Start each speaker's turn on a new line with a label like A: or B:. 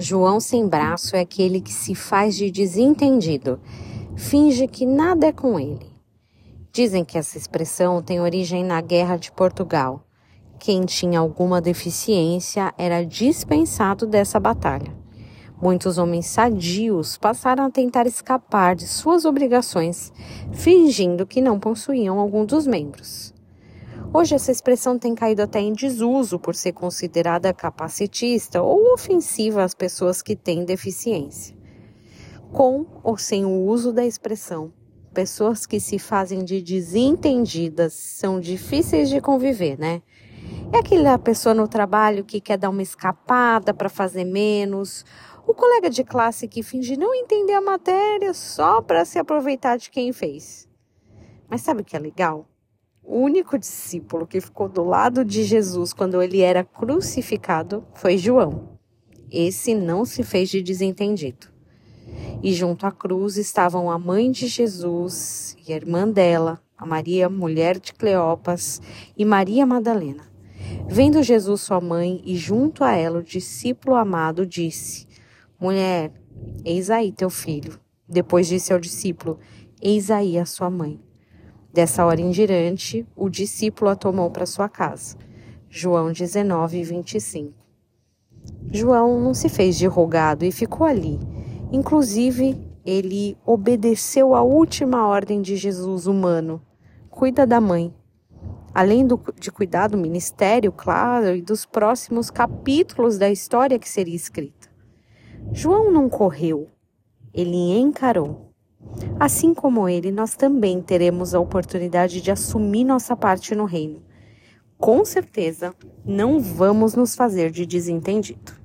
A: João sem braço é aquele que se faz de desentendido, finge que nada é com ele. Dizem que essa expressão tem origem na Guerra de Portugal. Quem tinha alguma deficiência era dispensado dessa batalha. Muitos homens sadios passaram a tentar escapar de suas obrigações, fingindo que não possuíam algum dos membros. Hoje essa expressão tem caído até em desuso por ser considerada capacitista ou ofensiva às pessoas que têm deficiência. Com ou sem o uso da expressão, pessoas que se fazem de desentendidas são difíceis de conviver, né? É aquela pessoa no trabalho que quer dar uma escapada para fazer menos, o colega de classe que finge não entender a matéria só para se aproveitar de quem fez. Mas sabe o que é legal? O único discípulo que ficou do lado de Jesus quando ele era crucificado foi João. Esse não se fez de desentendido. E junto à cruz estavam a mãe de Jesus e a irmã dela, a Maria, mulher de Cleopas, e Maria Madalena. Vendo Jesus, sua mãe, e junto a ela o discípulo amado, disse: Mulher, eis aí teu filho. Depois disse ao discípulo: Eis aí a sua mãe. Dessa hora em diante, o discípulo a tomou para sua casa. João 19, 25. João não se fez de rogado e ficou ali. Inclusive, ele obedeceu à última ordem de Jesus humano: cuida da mãe. Além do, de cuidar do ministério, claro, e dos próximos capítulos da história que seria escrita. João não correu, ele encarou. Assim como ele, nós também teremos a oportunidade de assumir nossa parte no reino. Com certeza, não vamos nos fazer de desentendido.